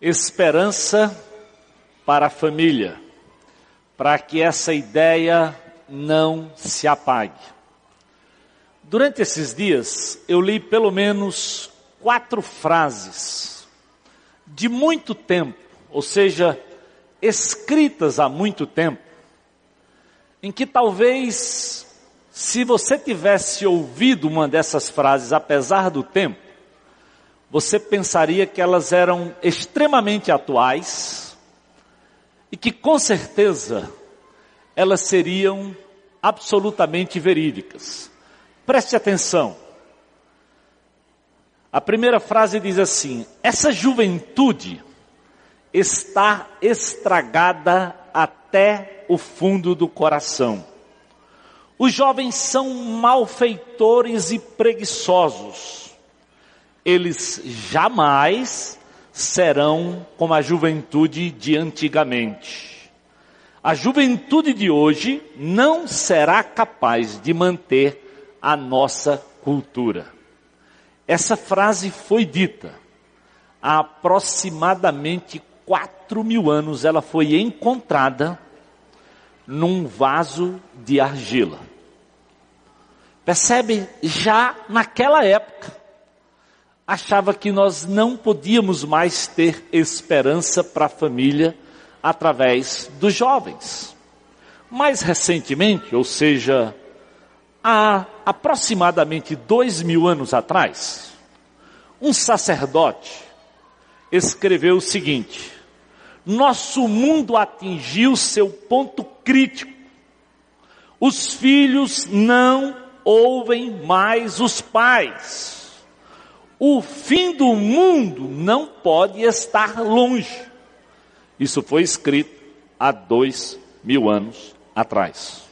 Esperança para a família, para que essa ideia não se apague. Durante esses dias, eu li pelo menos quatro frases de muito tempo, ou seja, escritas há muito tempo, em que talvez, se você tivesse ouvido uma dessas frases, apesar do tempo, você pensaria que elas eram extremamente atuais e que com certeza elas seriam absolutamente verídicas. Preste atenção. A primeira frase diz assim: essa juventude está estragada até o fundo do coração. Os jovens são malfeitores e preguiçosos. Eles jamais serão como a juventude de antigamente. A juventude de hoje não será capaz de manter a nossa cultura. Essa frase foi dita há aproximadamente quatro mil anos. Ela foi encontrada num vaso de argila. Percebe? Já naquela época, achava que nós não podíamos mais ter esperança para a família através dos jovens. Mais recentemente, ou seja, há aproximadamente dois mil anos atrás, um sacerdote escreveu o seguinte: Nosso mundo atingiu seu ponto crítico. Os filhos não ouvem mais os pais. O fim do mundo não pode estar longe. Isso foi escrito há dois mil anos atrás.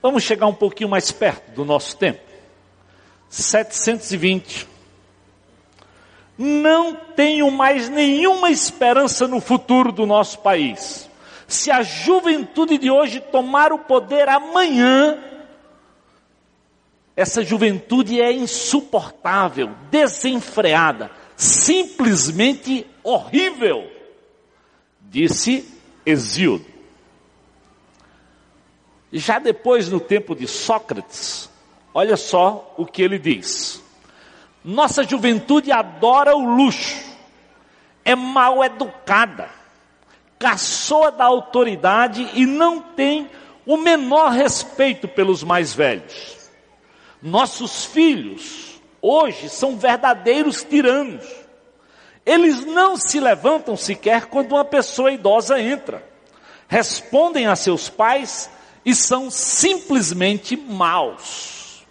Vamos chegar um pouquinho mais perto do nosso tempo. 720. Não tenho mais nenhuma esperança no futuro do nosso país. Se a juventude de hoje tomar o poder amanhã, essa juventude é insuportável, desenfreada, simplesmente horrível, disse Exíodo. Já depois, no tempo de Sócrates, olha só o que ele diz. Nossa juventude adora o luxo, é mal educada, caçoa da autoridade e não tem o menor respeito pelos mais velhos. Nossos filhos, hoje, são verdadeiros tiranos. Eles não se levantam sequer quando uma pessoa idosa entra. Respondem a seus pais e são simplesmente maus.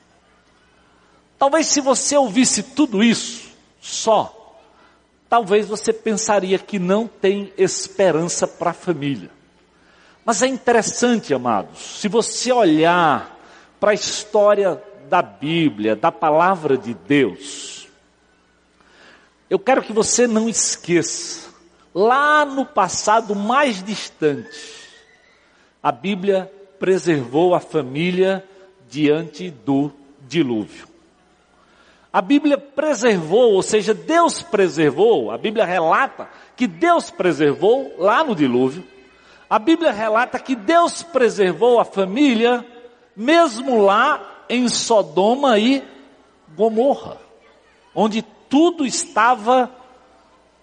Talvez se você ouvisse tudo isso só, talvez você pensaria que não tem esperança para a família. Mas é interessante, amados, se você olhar para a história da Bíblia, da palavra de Deus, eu quero que você não esqueça, lá no passado mais distante, a Bíblia preservou a família diante do dilúvio. A Bíblia preservou, ou seja, Deus preservou, a Bíblia relata que Deus preservou lá no dilúvio. A Bíblia relata que Deus preservou a família, mesmo lá em Sodoma e Gomorra, onde tudo estava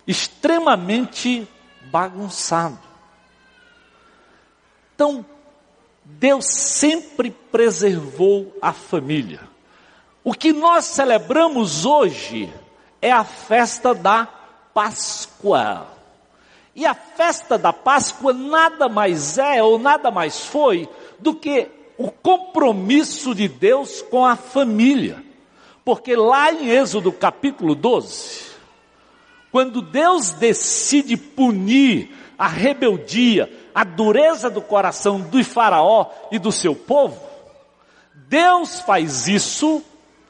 extremamente bagunçado. Então, Deus sempre preservou a família. O que nós celebramos hoje é a festa da Páscoa. E a festa da Páscoa nada mais é ou nada mais foi do que o compromisso de Deus com a família. Porque lá em Êxodo capítulo 12, quando Deus decide punir a rebeldia, a dureza do coração do Faraó e do seu povo, Deus faz isso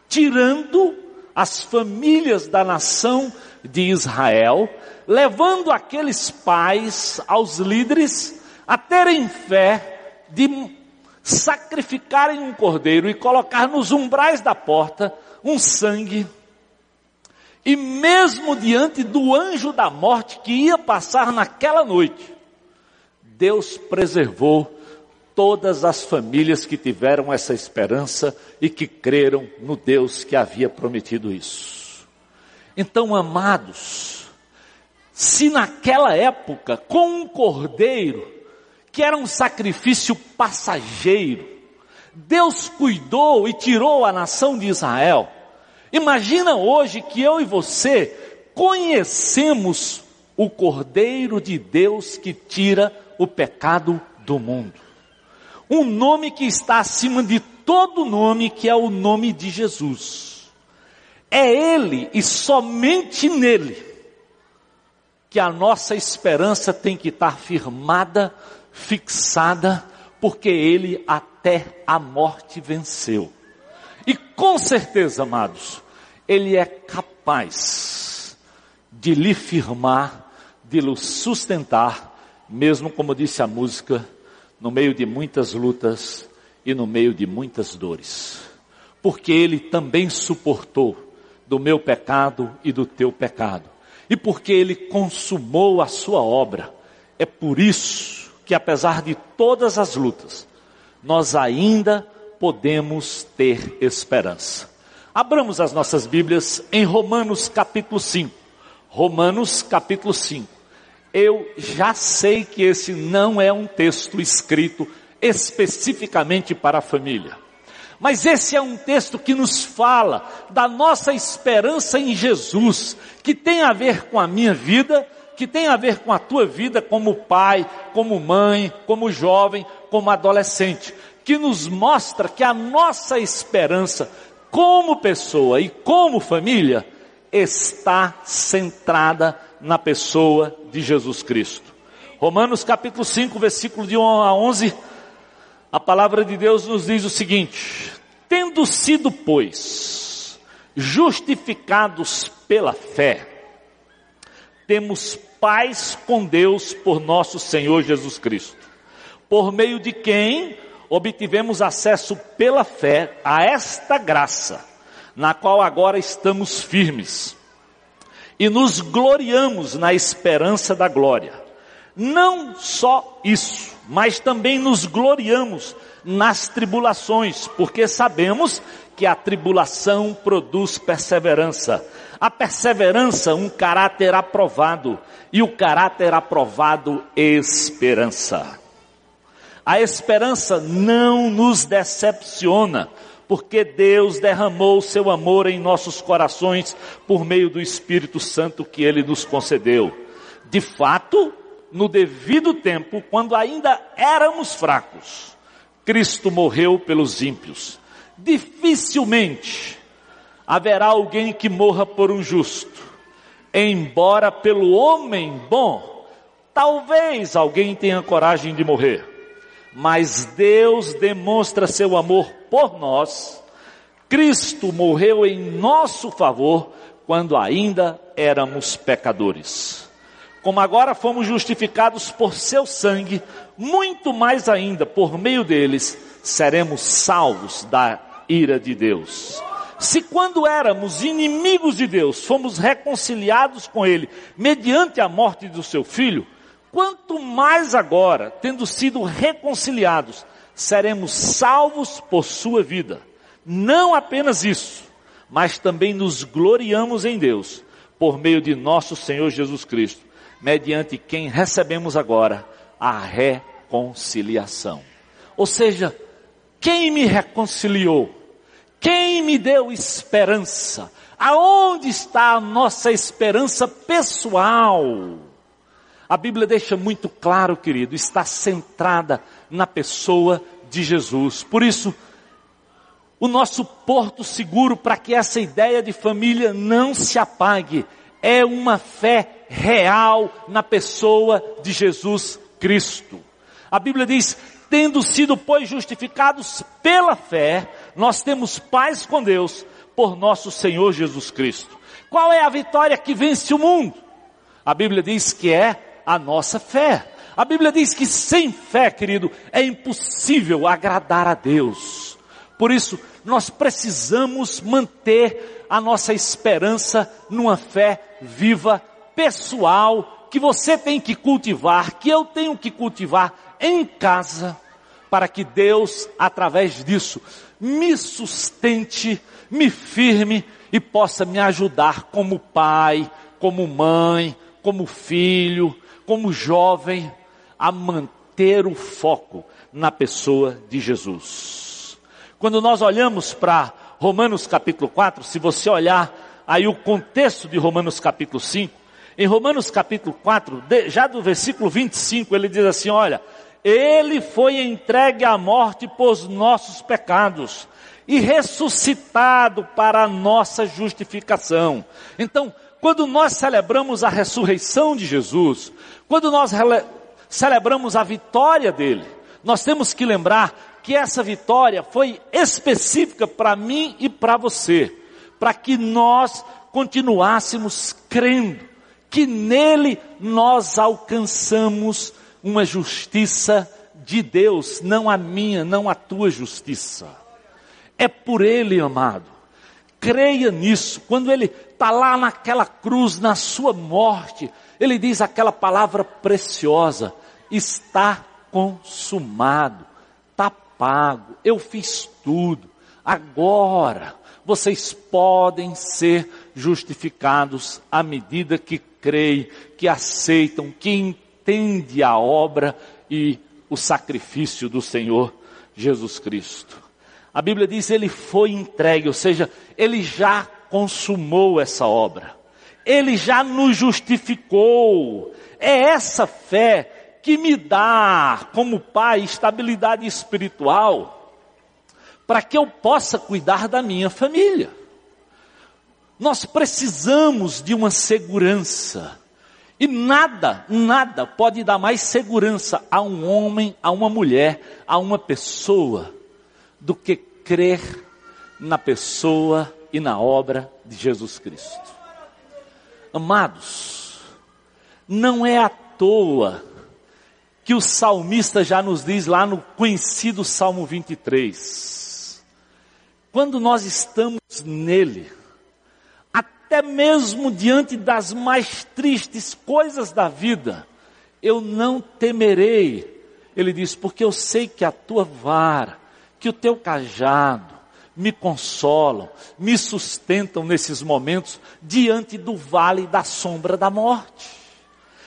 tirando as famílias da nação de Israel, levando aqueles pais, aos líderes, a terem fé de sacrificarem um cordeiro e colocar nos umbrais da porta um sangue E mesmo diante do anjo da morte que ia passar naquela noite, Deus preservou todas as famílias que tiveram essa esperança e que creram no Deus que havia prometido isso. Então, amados, se naquela época, com um cordeiro, que era um sacrifício passageiro, Deus cuidou e tirou a nação de Israel, imagina hoje que eu e você conhecemos o Cordeiro de Deus que tira o pecado do mundo. Um nome que está acima de todo nome, que é o nome de Jesus. É Ele e somente nele que a nossa esperança tem que estar firmada, fixada, porque Ele até a morte venceu. E com certeza, amados, Ele é capaz de lhe firmar, de lhe sustentar, mesmo como disse a música, no meio de muitas lutas e no meio de muitas dores. Porque Ele também suportou do meu pecado e do teu pecado. E porque Ele consumou a sua obra. É por isso que apesar de todas as lutas, nós ainda podemos ter esperança. Abramos as nossas Bíblias em Romanos capítulo 5. Romanos capítulo 5 eu já sei que esse não é um texto escrito especificamente para a família. Mas esse é um texto que nos fala da nossa esperança em Jesus, que tem a ver com a minha vida, que tem a ver com a tua vida como pai, como mãe, como jovem, como adolescente, que nos mostra que a nossa esperança como pessoa e como família está centrada na pessoa de Jesus Cristo. Romanos capítulo 5, versículo de 1 a 11, a palavra de Deus nos diz o seguinte: Tendo sido, pois, justificados pela fé, temos paz com Deus por nosso Senhor Jesus Cristo, por meio de quem obtivemos acesso pela fé a esta graça, na qual agora estamos firmes e nos gloriamos na esperança da glória. Não só isso, mas também nos gloriamos nas tribulações, porque sabemos que a tribulação produz perseverança. A perseverança, um caráter aprovado, e o caráter aprovado, esperança. A esperança não nos decepciona, porque Deus derramou seu amor em nossos corações por meio do Espírito Santo que ele nos concedeu. De fato, no devido tempo, quando ainda éramos fracos, Cristo morreu pelos ímpios. Dificilmente haverá alguém que morra por um justo, embora pelo homem bom, talvez alguém tenha coragem de morrer mas Deus demonstra seu amor por nós. Cristo morreu em nosso favor quando ainda éramos pecadores. Como agora fomos justificados por seu sangue, muito mais ainda por meio deles seremos salvos da ira de Deus. Se quando éramos inimigos de Deus, fomos reconciliados com Ele mediante a morte do seu filho, Quanto mais agora, tendo sido reconciliados, seremos salvos por sua vida. Não apenas isso, mas também nos gloriamos em Deus, por meio de nosso Senhor Jesus Cristo, mediante quem recebemos agora a reconciliação. Ou seja, quem me reconciliou? Quem me deu esperança? Aonde está a nossa esperança pessoal? A Bíblia deixa muito claro, querido, está centrada na pessoa de Jesus. Por isso, o nosso porto seguro para que essa ideia de família não se apague é uma fé real na pessoa de Jesus Cristo. A Bíblia diz: tendo sido, pois, justificados pela fé, nós temos paz com Deus por nosso Senhor Jesus Cristo. Qual é a vitória que vence o mundo? A Bíblia diz que é a nossa fé. A Bíblia diz que sem fé, querido, é impossível agradar a Deus. Por isso, nós precisamos manter a nossa esperança numa fé viva, pessoal, que você tem que cultivar, que eu tenho que cultivar em casa, para que Deus, através disso, me sustente, me firme e possa me ajudar como pai, como mãe, como filho, como jovem, a manter o foco na pessoa de Jesus. Quando nós olhamos para Romanos capítulo 4, se você olhar aí o contexto de Romanos capítulo 5, em Romanos capítulo 4, já do versículo 25, ele diz assim: Olha, ele foi entregue à morte por nossos pecados e ressuscitado para a nossa justificação. Então, quando nós celebramos a ressurreição de Jesus, quando nós celebramos a vitória dele, nós temos que lembrar que essa vitória foi específica para mim e para você, para que nós continuássemos crendo que nele nós alcançamos uma justiça de Deus, não a minha, não a tua justiça. É por ele, amado. Creia nisso. Quando ele está lá naquela cruz, na sua morte, ele diz aquela palavra preciosa: está consumado, está pago, eu fiz tudo. Agora, vocês podem ser justificados à medida que creem, que aceitam, que entende a obra e o sacrifício do Senhor Jesus Cristo. A Bíblia diz ele foi entregue, ou seja, ele já consumou essa obra. Ele já nos justificou. É essa fé que me dá, como pai, estabilidade espiritual, para que eu possa cuidar da minha família. Nós precisamos de uma segurança. E nada, nada pode dar mais segurança a um homem, a uma mulher, a uma pessoa, do que crer na pessoa e na obra de Jesus Cristo. Amados, não é à toa que o salmista já nos diz lá no conhecido Salmo 23. Quando nós estamos nele, até mesmo diante das mais tristes coisas da vida, eu não temerei. Ele diz, porque eu sei que a tua vara, que o teu cajado, me consolam, me sustentam nesses momentos diante do vale da sombra da morte.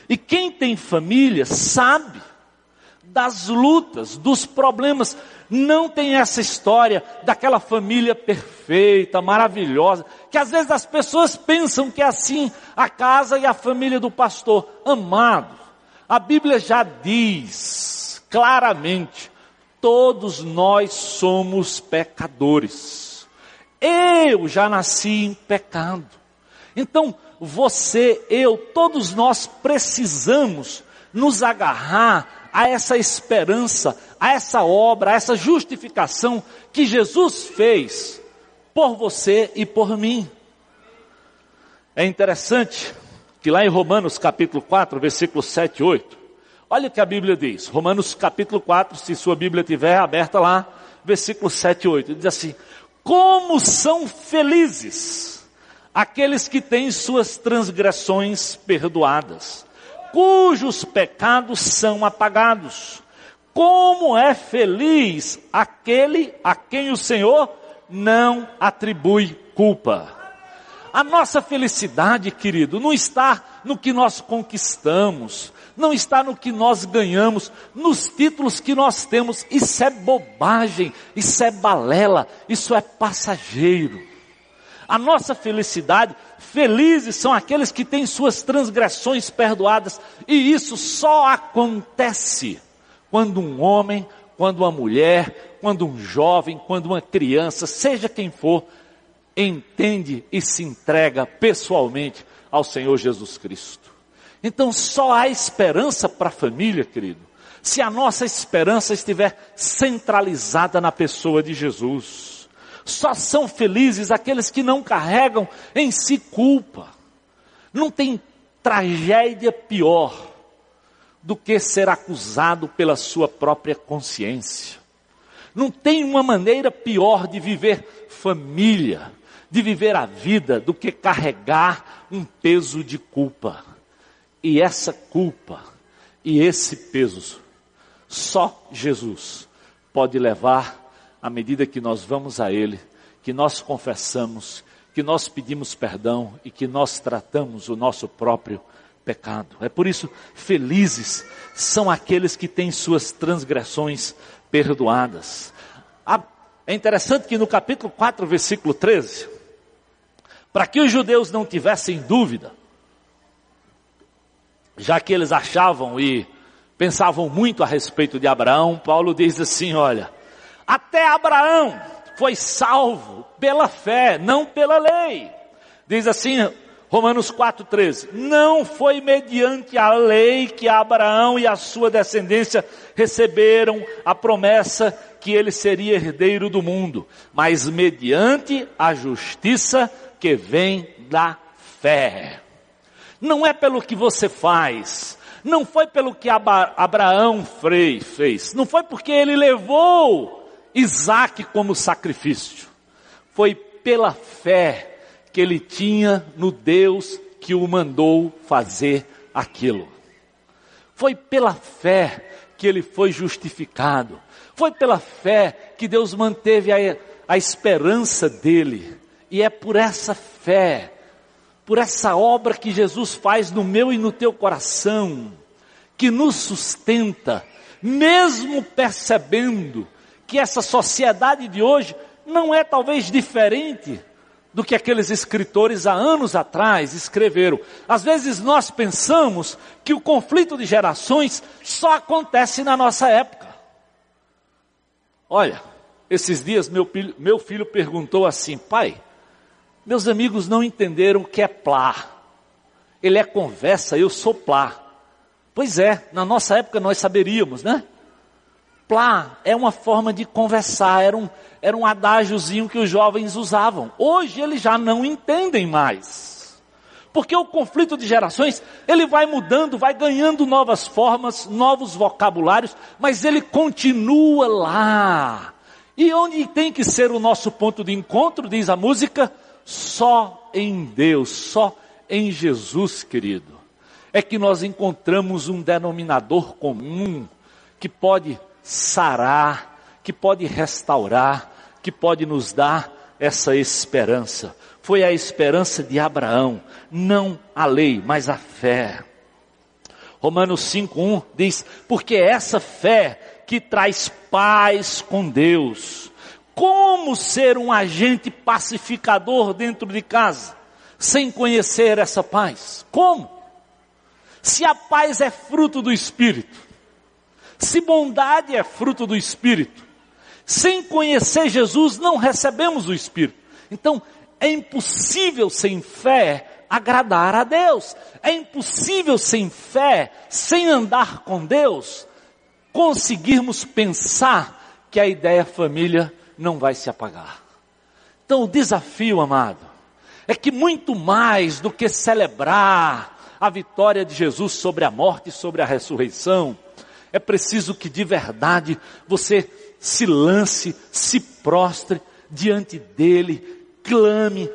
E quem tem família sabe das lutas, dos problemas. Não tem essa história daquela família perfeita, maravilhosa, que às vezes as pessoas pensam que é assim a casa e a família do pastor. Amado, a Bíblia já diz claramente, todos nós somos pecadores. Eu já nasci em pecado. Então, você, eu, todos nós precisamos nos agarrar a essa esperança, a essa obra, a essa justificação que Jesus fez por você e por mim. É interessante que lá em Romanos capítulo 4, versículos 7 e 8, olha o que a Bíblia diz. Romanos capítulo 4, se sua Bíblia estiver aberta lá, versículos 7 e 8, diz assim: Como são felizes aqueles que têm suas transgressões perdoadas cujos pecados são apagados. Como é feliz aquele a quem o Senhor não atribui culpa. A nossa felicidade, querido, não está no que nós conquistamos, não está no que nós ganhamos, nos títulos que nós temos. Isso é bobagem, isso é balela, isso é passageiro. A nossa felicidade, felizes são aqueles que têm suas transgressões perdoadas, e isso só acontece quando um homem, quando uma mulher, quando um jovem, quando uma criança, seja quem for, entende e se entrega pessoalmente ao Senhor Jesus Cristo. Então só há esperança para a família, querido, se a nossa esperança estiver centralizada na pessoa de Jesus. Só são felizes aqueles que não carregam em si culpa. Não tem tragédia pior do que ser acusado pela sua própria consciência. Não tem uma maneira pior de viver família, de viver a vida, do que carregar um peso de culpa. E essa culpa e esse peso, só Jesus pode levar à medida que nós vamos a Ele, que nós confessamos, que nós pedimos perdão e que nós tratamos o nosso próprio pecado. É por isso, felizes são aqueles que têm suas transgressões perdoadas. É interessante que no capítulo 4, versículo 13, para que os judeus não tivessem dúvida, já que eles achavam e pensavam muito a respeito de Abraão, Paulo diz assim: olha, até Abraão foi salvo pela fé, não pela lei. Diz assim, Romanos 4,13: Não foi mediante a lei que Abraão e a sua descendência receberam a promessa que ele seria herdeiro do mundo, mas mediante a justiça que vem da fé. Não é pelo que você faz, não foi pelo que Abraão fez, não foi porque ele levou Isaac como sacrifício. Foi pela fé que ele tinha no Deus que o mandou fazer aquilo. Foi pela fé que ele foi justificado. Foi pela fé que Deus manteve a, a esperança dele. E é por essa fé, por essa obra que Jesus faz no meu e no teu coração, que nos sustenta, mesmo percebendo que essa sociedade de hoje não é talvez diferente do que aqueles escritores há anos atrás escreveram. Às vezes nós pensamos que o conflito de gerações só acontece na nossa época. Olha, esses dias meu filho, meu filho perguntou assim, pai, meus amigos não entenderam o que é plá. Ele é conversa, eu sou plá. Pois é, na nossa época nós saberíamos, né? Plá é uma forma de conversar, era um, era um adágiozinho que os jovens usavam. Hoje eles já não entendem mais. Porque o conflito de gerações, ele vai mudando, vai ganhando novas formas, novos vocabulários, mas ele continua lá. E onde tem que ser o nosso ponto de encontro, diz a música? Só em Deus, só em Jesus, querido. É que nós encontramos um denominador comum que pode sarar, que pode restaurar, que pode nos dar essa esperança. Foi a esperança de Abraão, não a lei, mas a fé. Romanos 5:1 diz: "Porque é essa fé que traz paz com Deus. Como ser um agente pacificador dentro de casa sem conhecer essa paz? Como? Se a paz é fruto do espírito, se bondade é fruto do Espírito, sem conhecer Jesus não recebemos o Espírito. Então, é impossível sem fé agradar a Deus. É impossível sem fé, sem andar com Deus, conseguirmos pensar que a ideia família não vai se apagar. Então, o desafio, amado, é que muito mais do que celebrar a vitória de Jesus sobre a morte e sobre a ressurreição, é preciso que de verdade você se lance, se prostre diante dele, clame,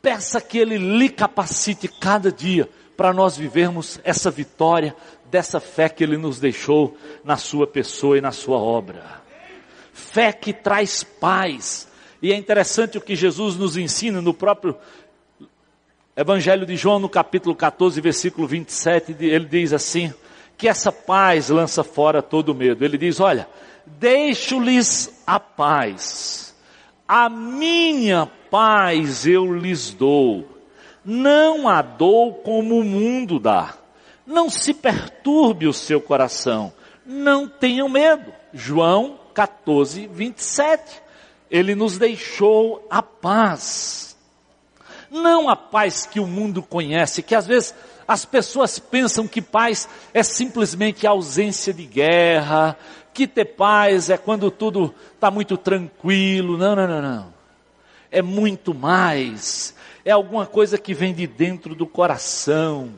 peça que ele lhe capacite cada dia para nós vivermos essa vitória dessa fé que ele nos deixou na sua pessoa e na sua obra. Fé que traz paz. E é interessante o que Jesus nos ensina no próprio Evangelho de João, no capítulo 14, versículo 27, ele diz assim: que essa paz lança fora todo medo. Ele diz: Olha, deixo-lhes a paz, a minha paz eu lhes dou, não a dou como o mundo dá. Não se perturbe o seu coração, não tenham medo. João 14, 27. Ele nos deixou a paz. Não a paz que o mundo conhece, que às vezes as pessoas pensam que paz é simplesmente ausência de guerra, que ter paz é quando tudo está muito tranquilo. Não, não, não, não. É muito mais. É alguma coisa que vem de dentro do coração,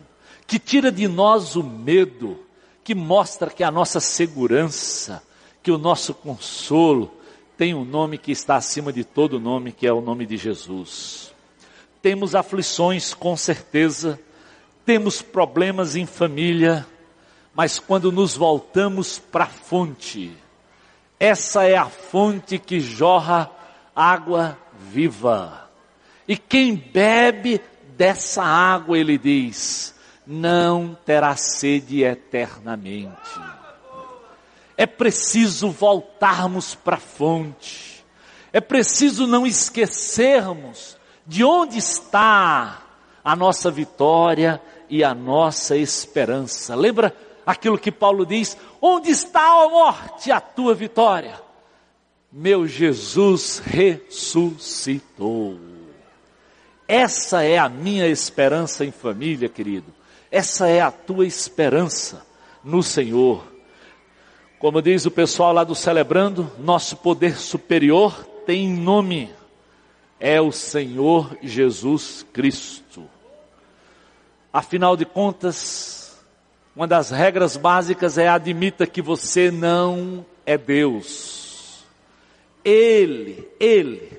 que tira de nós o medo, que mostra que a nossa segurança, que o nosso consolo, tem um nome que está acima de todo nome, que é o nome de Jesus. Temos aflições, com certeza, temos problemas em família, mas quando nos voltamos para a fonte, essa é a fonte que jorra água viva. E quem bebe dessa água, ele diz, não terá sede eternamente. É preciso voltarmos para a fonte. É preciso não esquecermos de onde está a nossa vitória e a nossa esperança. Lembra aquilo que Paulo diz: Onde está a morte, a tua vitória? Meu Jesus ressuscitou. Essa é a minha esperança em família, querido. Essa é a tua esperança no Senhor. Como diz o pessoal lá do Celebrando, nosso poder superior tem nome. É o Senhor Jesus Cristo. Afinal de contas, uma das regras básicas é admita que você não é Deus. Ele, Ele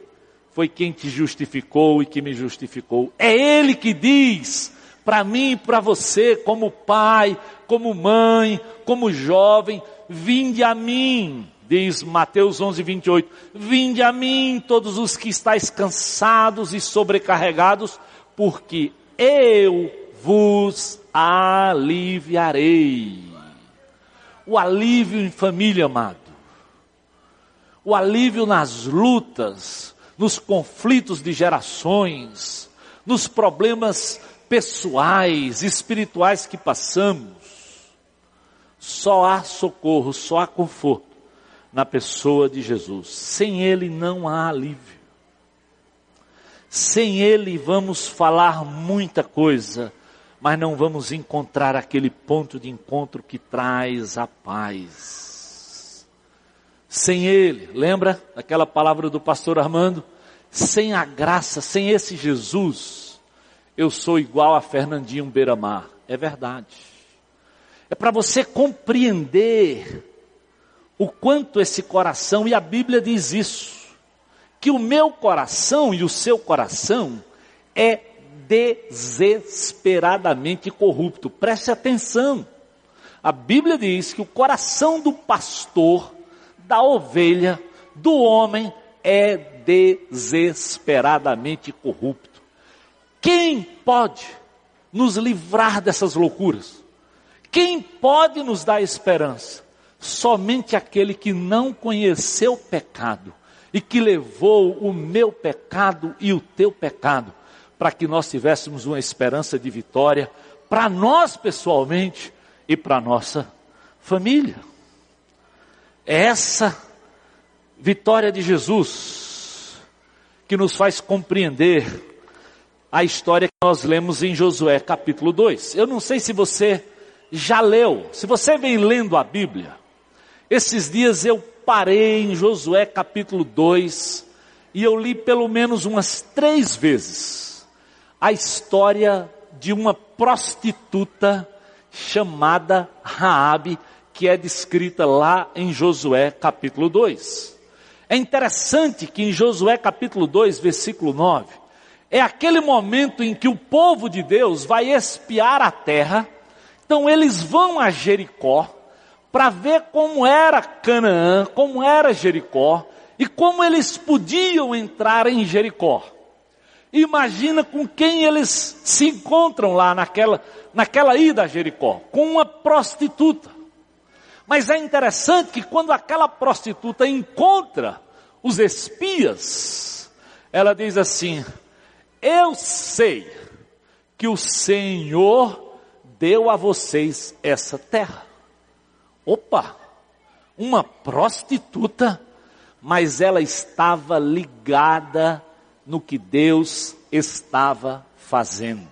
foi quem te justificou e que me justificou. É Ele que diz para mim e para você, como pai, como mãe, como jovem, vinde a mim, diz Mateus 11, 28, vinde a mim todos os que estáis cansados e sobrecarregados, porque eu vos aliviarei. O alívio em família, amado. O alívio nas lutas, nos conflitos de gerações, nos problemas pessoais, espirituais que passamos. Só há socorro, só há conforto na pessoa de Jesus. Sem Ele não há alívio. Sem Ele vamos falar muita coisa, mas não vamos encontrar aquele ponto de encontro que traz a paz. Sem Ele, lembra aquela palavra do pastor Armando? Sem a graça, sem esse Jesus, eu sou igual a Fernandinho Beiramar. É verdade. É para você compreender o quanto esse coração, e a Bíblia diz isso, que o meu coração e o seu coração é desesperadamente corrupto. Preste atenção. A Bíblia diz que o coração do pastor, da ovelha, do homem é desesperadamente corrupto. Quem pode nos livrar dessas loucuras? Quem pode nos dar esperança? Somente aquele que não conheceu pecado e que levou o meu pecado e o teu pecado para que nós tivéssemos uma esperança de vitória para nós pessoalmente e para nossa família. É essa vitória de Jesus que nos faz compreender a história que nós lemos em Josué capítulo 2. Eu não sei se você já leu, se você vem lendo a Bíblia, esses dias eu parei em Josué capítulo 2 e eu li pelo menos umas três vezes a história de uma prostituta chamada Raabe, que é descrita lá em Josué capítulo 2. É interessante que em Josué capítulo 2, versículo 9, é aquele momento em que o povo de Deus vai espiar a terra, então eles vão a Jericó para ver como era Canaã, como era Jericó e como eles podiam entrar em Jericó. Imagina com quem eles se encontram lá naquela, naquela ida a Jericó, com uma prostituta. Mas é interessante que quando aquela prostituta encontra os espias, ela diz assim: Eu sei que o Senhor deu a vocês essa terra. Opa! Uma prostituta, mas ela estava ligada no que Deus estava fazendo.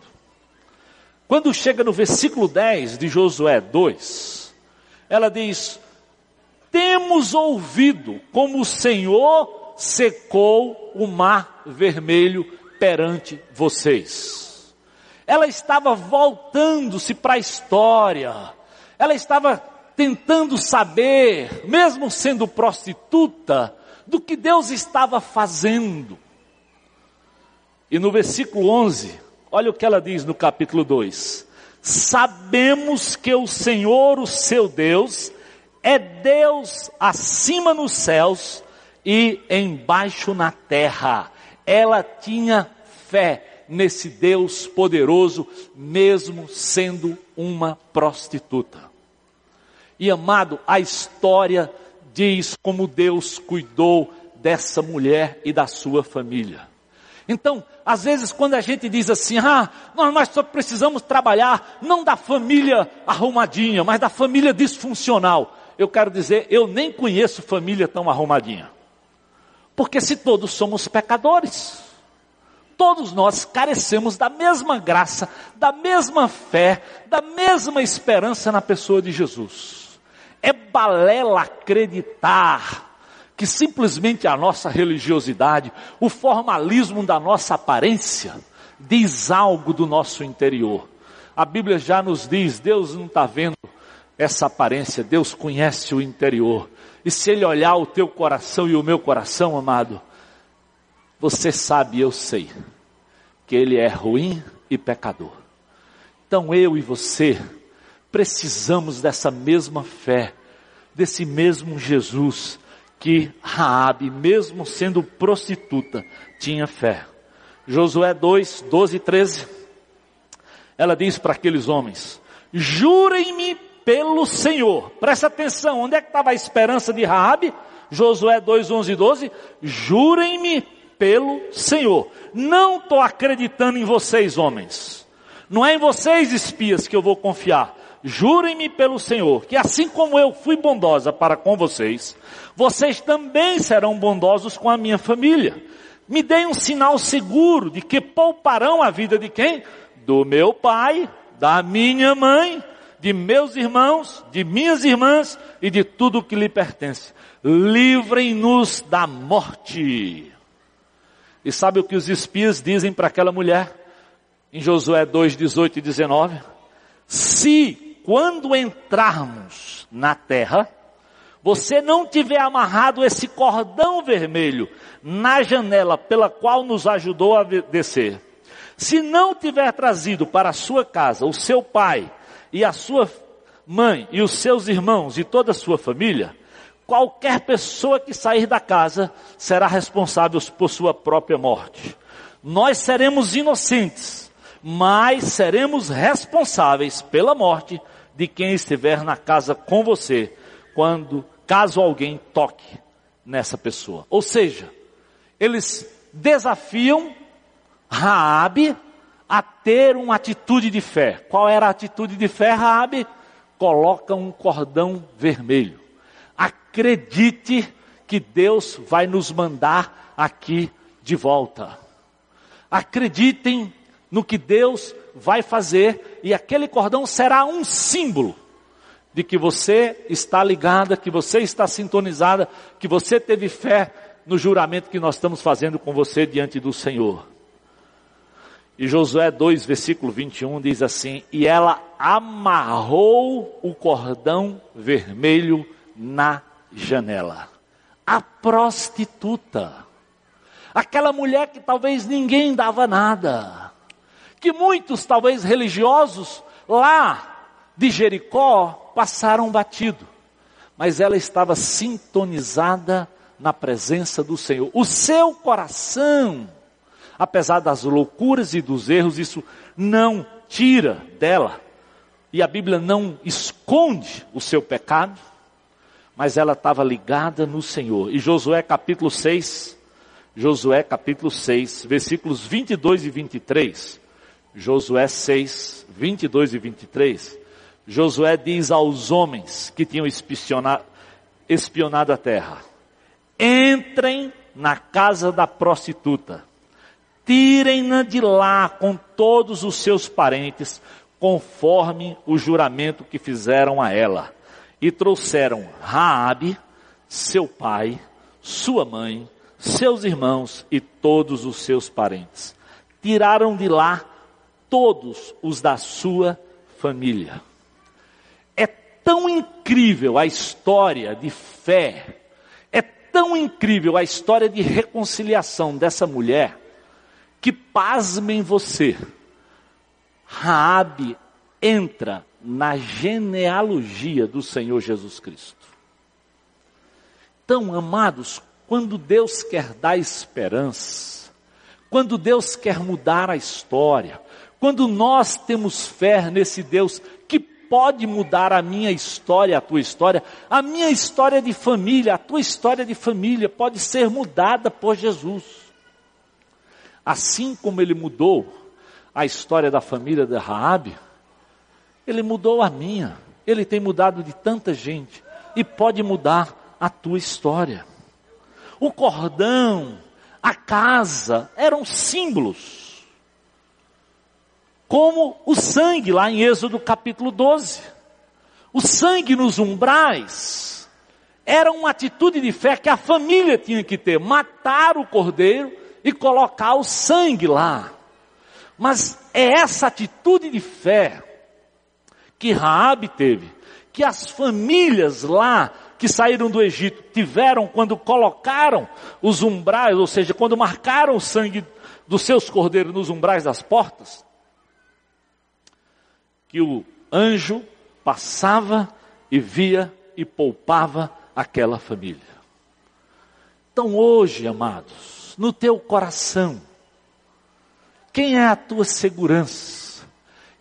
Quando chega no versículo 10 de Josué 2, ela diz: Temos ouvido como o Senhor secou o mar vermelho perante vocês. Ela estava voltando-se para a história, ela estava tentando saber, mesmo sendo prostituta, do que Deus estava fazendo. E no versículo 11, olha o que ela diz no capítulo 2: Sabemos que o Senhor, o seu Deus, é Deus acima nos céus e embaixo na terra. Ela tinha fé nesse Deus poderoso, mesmo sendo uma prostituta. E amado, a história diz como Deus cuidou dessa mulher e da sua família. Então, às vezes quando a gente diz assim, ah, nós, só precisamos trabalhar não da família arrumadinha, mas da família disfuncional. Eu quero dizer, eu nem conheço família tão arrumadinha. Porque se todos somos pecadores, todos nós carecemos da mesma graça, da mesma fé, da mesma esperança na pessoa de Jesus. É balela acreditar que simplesmente a nossa religiosidade, o formalismo da nossa aparência, diz algo do nosso interior. A Bíblia já nos diz, Deus não está vendo essa aparência, Deus conhece o interior. E se Ele olhar o teu coração e o meu coração, amado, você sabe, eu sei, que Ele é ruim e pecador. Então eu e você precisamos dessa mesma fé, desse mesmo Jesus que Raabe, mesmo sendo prostituta, tinha fé. Josué 2, 12 e 13. Ela diz para aqueles homens: Jurem-me pelo Senhor. Presta atenção, onde é que estava a esperança de Raabe? Josué 2, 11 e 12. Jurem-me pelo Senhor. Não estou acreditando em vocês, homens. Não é em vocês, espias, que eu vou confiar. Jurem-me pelo Senhor, que assim como eu fui bondosa para com vocês, vocês também serão bondosos com a minha família. Me deem um sinal seguro de que pouparão a vida de quem? Do meu pai, da minha mãe de meus irmãos, de minhas irmãs e de tudo que lhe pertence. Livrem-nos da morte. E sabe o que os espias dizem para aquela mulher? Em Josué 2, 18 e 19. Se quando entrarmos na terra, você não tiver amarrado esse cordão vermelho na janela pela qual nos ajudou a descer, se não tiver trazido para a sua casa o seu pai, e a sua mãe e os seus irmãos e toda a sua família, qualquer pessoa que sair da casa será responsável por sua própria morte. Nós seremos inocentes, mas seremos responsáveis pela morte de quem estiver na casa com você, quando caso alguém toque nessa pessoa. Ou seja, eles desafiam Raabe a ter uma atitude de fé. Qual era a atitude de fé, Raabe? Coloca um cordão vermelho. Acredite que Deus vai nos mandar aqui de volta. Acreditem no que Deus vai fazer e aquele cordão será um símbolo de que você está ligada, que você está sintonizada, que você teve fé no juramento que nós estamos fazendo com você diante do Senhor. E Josué 2, versículo 21 diz assim: E ela amarrou o cordão vermelho na janela. A prostituta, aquela mulher que talvez ninguém dava nada, que muitos, talvez religiosos, lá de Jericó, passaram batido, mas ela estava sintonizada na presença do Senhor. O seu coração, apesar das loucuras e dos erros, isso não tira dela. E a Bíblia não esconde o seu pecado, mas ela estava ligada no Senhor. E Josué capítulo 6, Josué capítulo 6, versículos 22 e 23. Josué 6, 22 e 23. Josué diz aos homens que tinham espionado, a terra: entrem na casa da prostituta tirem-na de lá com todos os seus parentes, conforme o juramento que fizeram a ela. E trouxeram Raabe, seu pai, sua mãe, seus irmãos e todos os seus parentes. Tiraram de lá todos os da sua família. Tão incrível a história de fé, é tão incrível a história de reconciliação dessa mulher, que pasmem você, Raabe entra na genealogia do Senhor Jesus Cristo. Então, amados, quando Deus quer dar esperança, quando Deus quer mudar a história, quando nós temos fé nesse Deus pode mudar a minha história, a tua história, a minha história de família, a tua história de família pode ser mudada por Jesus. Assim como ele mudou a história da família de Raabe, ele mudou a minha. Ele tem mudado de tanta gente e pode mudar a tua história. O cordão, a casa eram símbolos. Como o sangue lá em Êxodo capítulo 12. O sangue nos umbrais era uma atitude de fé que a família tinha que ter, matar o cordeiro e colocar o sangue lá. Mas é essa atitude de fé que Raabe teve, que as famílias lá que saíram do Egito tiveram quando colocaram os umbrais, ou seja, quando marcaram o sangue dos seus cordeiros nos umbrais das portas, que o anjo passava e via e poupava aquela família. Então hoje, amados, no teu coração, quem é a tua segurança?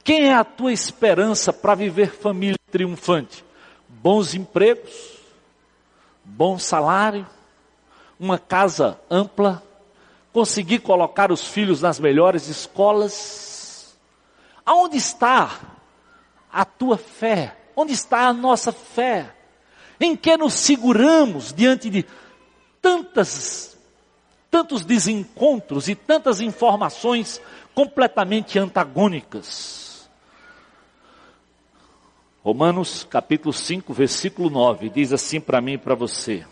Quem é a tua esperança para viver família triunfante? Bons empregos, bom salário, uma casa ampla, conseguir colocar os filhos nas melhores escolas. Aonde está a tua fé? Onde está a nossa fé? Em que nos seguramos diante de tantas tantos desencontros e tantas informações completamente antagônicas. Romanos capítulo 5, versículo 9, diz assim para mim e para você: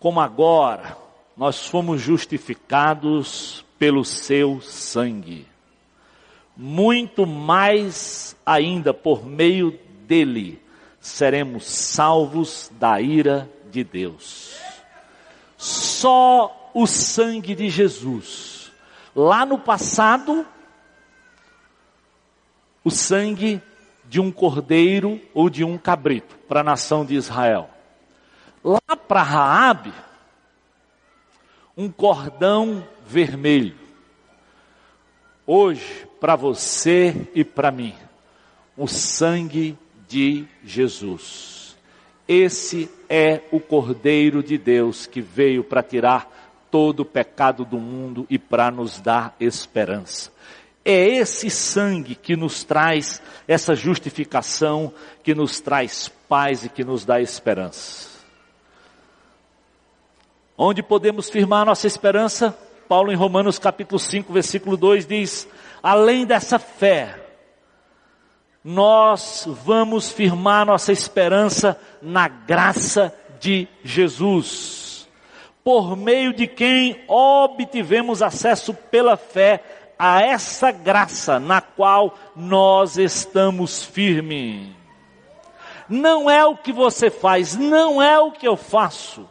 Como agora nós fomos justificados pelo seu sangue, muito mais ainda por meio dele seremos salvos da ira de Deus. Só o sangue de Jesus. Lá no passado, o sangue de um cordeiro ou de um cabrito para a nação de Israel. Lá para Raabe, um cordão vermelho. Hoje, para você e para mim, o sangue de Jesus. Esse é o Cordeiro de Deus que veio para tirar todo o pecado do mundo e para nos dar esperança. É esse sangue que nos traz essa justificação, que nos traz paz e que nos dá esperança. Onde podemos firmar nossa esperança? Paulo em Romanos capítulo 5, versículo 2 diz: Além dessa fé, nós vamos firmar nossa esperança na graça de Jesus, por meio de quem obtivemos acesso pela fé a essa graça na qual nós estamos firmes. Não é o que você faz, não é o que eu faço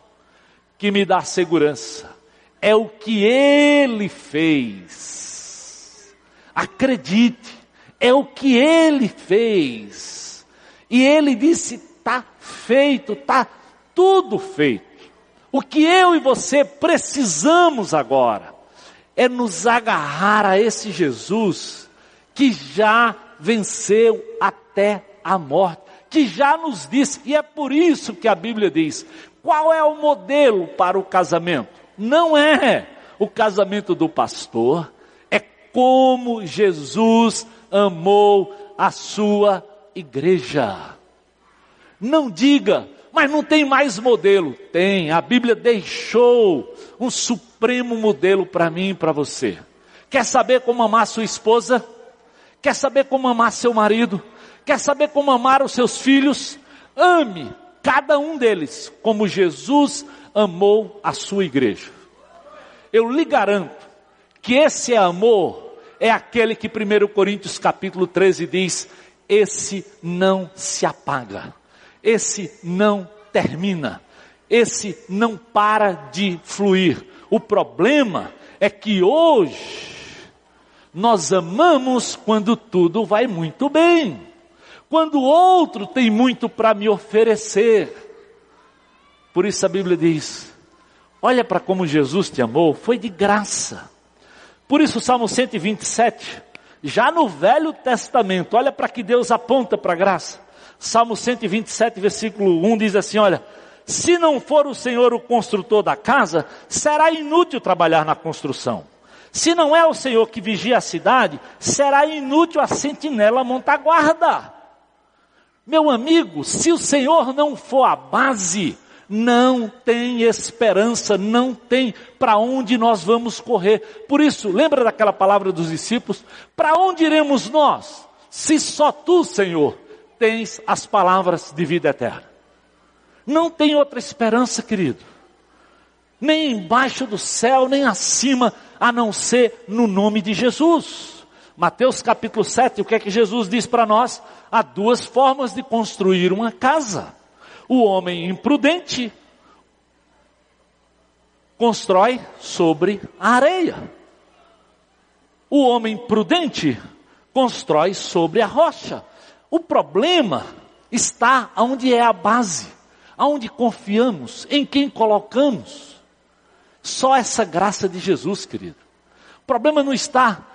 que me dá segurança, é o que Ele fez. Acredite, é o que Ele fez. E Ele disse: está feito, está tudo feito. O que eu e você precisamos agora é nos agarrar a esse Jesus que já venceu até a morte, que já nos disse, e é por isso que a Bíblia diz: qual é o modelo para o casamento? Não é o casamento do pastor, é como Jesus amou a sua igreja. Não diga, mas não tem mais modelo. Tem, a Bíblia deixou um supremo modelo para mim e para você. Quer saber como amar sua esposa? Quer saber como amar seu marido? Quer saber como amar os seus filhos? Ame cada um deles como Jesus amou a sua igreja. Eu lhe garanto que esse amor é aquele que 1 Coríntios capítulo 13 diz: esse não se apaga esse não termina. esse não para de fluir. O problema é que hoje nós amamos quando tudo vai muito bem, quando o outro tem muito para me oferecer. Por isso a Bíblia diz: olha para como Jesus te amou, foi de graça. Por isso o Salmo 127, já no Velho Testamento, olha para que Deus aponta para a graça. Salmo 127, versículo 1 diz assim: olha, se não for o Senhor o construtor da casa, será inútil trabalhar na construção. Se não é o Senhor que vigia a cidade, será inútil a sentinela montar guarda. Meu amigo, se o Senhor não for a base, não tem esperança, não tem para onde nós vamos correr. Por isso, lembra daquela palavra dos discípulos? Para onde iremos nós? Se só tu, Senhor, tens as palavras de vida eterna. Não tem outra esperança, querido. Nem embaixo do céu, nem acima, a não ser no nome de Jesus. Mateus capítulo 7, o que é que Jesus diz para nós? Há duas formas de construir uma casa. O homem imprudente constrói sobre a areia. O homem prudente constrói sobre a rocha. O problema está onde é a base aonde confiamos, em quem colocamos. Só essa graça de Jesus, querido. O problema não está,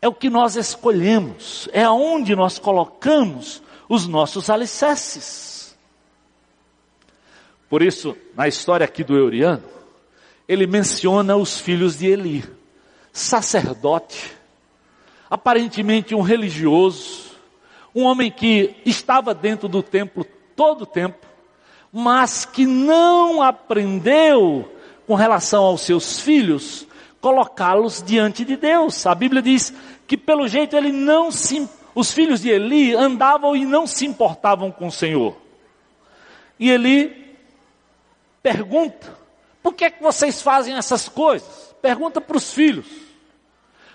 é o que nós escolhemos, é aonde nós colocamos os nossos alicerces. Por isso, na história aqui do Euriano, ele menciona os filhos de Eli, sacerdote, aparentemente um religioso, um homem que estava dentro do templo todo o tempo, mas que não aprendeu com relação aos seus filhos, colocá-los diante de Deus. A Bíblia diz que pelo jeito ele não se, os filhos de Eli andavam e não se importavam com o Senhor. E Eli pergunta: por que é que vocês fazem essas coisas? Pergunta para os filhos.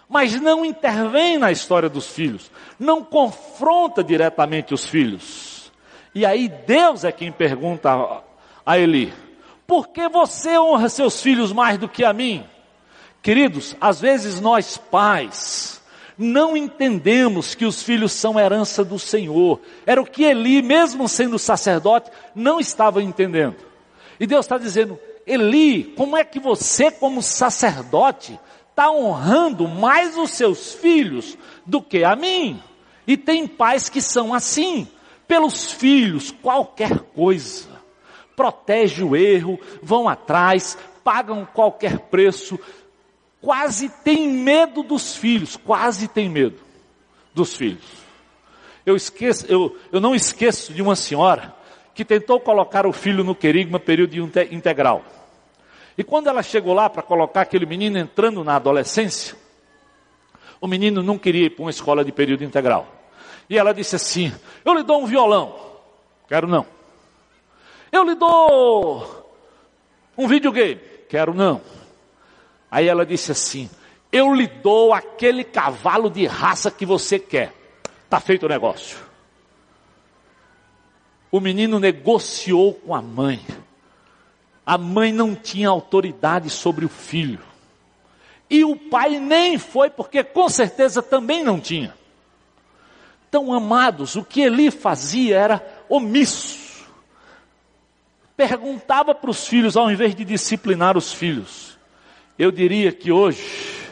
Mas não intervém na história dos filhos, não confronta diretamente os filhos. E aí Deus é quem pergunta a Eli: por que você honra seus filhos mais do que a mim? Queridos, às vezes nós pais não entendemos que os filhos são herança do Senhor. Era o que Eli, mesmo sendo sacerdote, não estava entendendo. E Deus está dizendo: Eli, como é que você, como sacerdote, está honrando mais os seus filhos do que a mim? E tem pais que são assim pelos filhos, qualquer coisa. Protege o erro, vão atrás, pagam qualquer preço, quase tem medo dos filhos, quase tem medo dos filhos. Eu esqueço, eu, eu não esqueço de uma senhora que tentou colocar o filho no querigma período integral. E quando ela chegou lá para colocar aquele menino entrando na adolescência, o menino não queria ir para uma escola de período integral. E ela disse assim: Eu lhe dou um violão. Quero não. Eu lhe dou um videogame. Quero não. Aí ela disse assim: Eu lhe dou aquele cavalo de raça que você quer. Está feito o negócio. O menino negociou com a mãe. A mãe não tinha autoridade sobre o filho. E o pai nem foi, porque com certeza também não tinha. Então, amados, o que Eli fazia era omisso. Perguntava para os filhos ao invés de disciplinar os filhos. Eu diria que hoje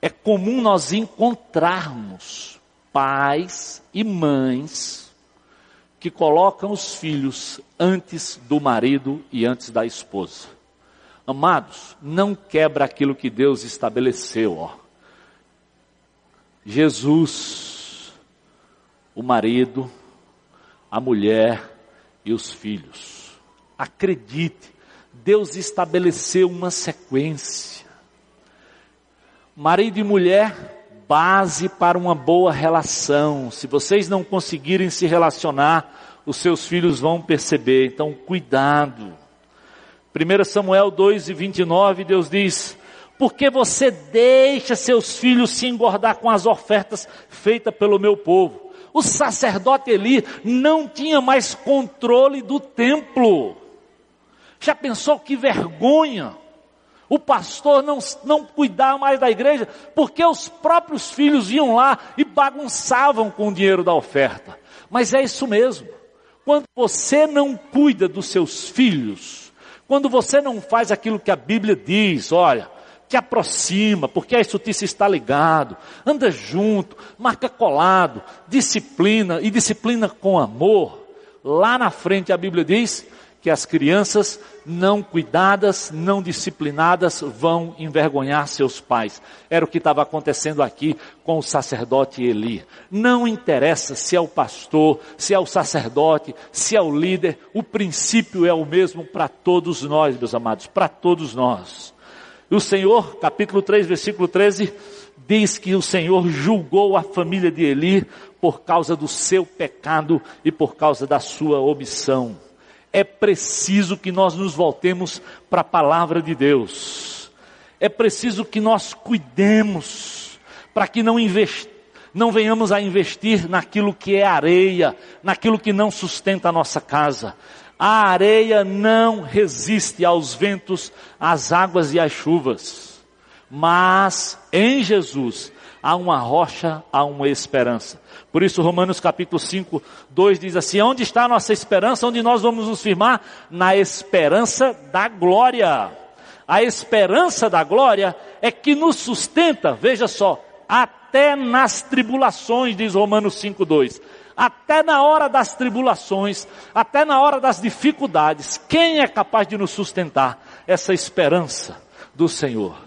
é comum nós encontrarmos pais e mães que colocam os filhos antes do marido e antes da esposa. Amados, não quebra aquilo que Deus estabeleceu, ó. Jesus o marido, a mulher e os filhos. Acredite, Deus estabeleceu uma sequência. Marido e mulher, base para uma boa relação. Se vocês não conseguirem se relacionar, os seus filhos vão perceber. Então, cuidado. 1 Samuel 2 e 29, Deus diz: porque você deixa seus filhos se engordar com as ofertas feitas pelo meu povo. O sacerdote Eli não tinha mais controle do templo. Já pensou que vergonha? O pastor não, não cuidar mais da igreja, porque os próprios filhos iam lá e bagunçavam com o dinheiro da oferta. Mas é isso mesmo. Quando você não cuida dos seus filhos, quando você não faz aquilo que a Bíblia diz, olha, te aproxima, porque a justiça está ligado, anda junto, marca colado, disciplina e disciplina com amor. Lá na frente a Bíblia diz que as crianças não cuidadas, não disciplinadas vão envergonhar seus pais. Era o que estava acontecendo aqui com o sacerdote Eli. Não interessa se é o pastor, se é o sacerdote, se é o líder, o princípio é o mesmo para todos nós, meus amados, para todos nós. O Senhor, capítulo 3, versículo 13, diz que o Senhor julgou a família de Eli por causa do seu pecado e por causa da sua omissão. É preciso que nós nos voltemos para a palavra de Deus. É preciso que nós cuidemos para que não invest... não venhamos a investir naquilo que é areia, naquilo que não sustenta a nossa casa. A areia não resiste aos ventos, às águas e às chuvas. Mas em Jesus há uma rocha, há uma esperança. Por isso Romanos capítulo 5, 2 diz assim: Onde está a nossa esperança? Onde nós vamos nos firmar? Na esperança da glória. A esperança da glória é que nos sustenta, veja só, até nas tribulações, diz Romanos 5, 2 até na hora das tribulações, até na hora das dificuldades, quem é capaz de nos sustentar? Essa esperança do Senhor.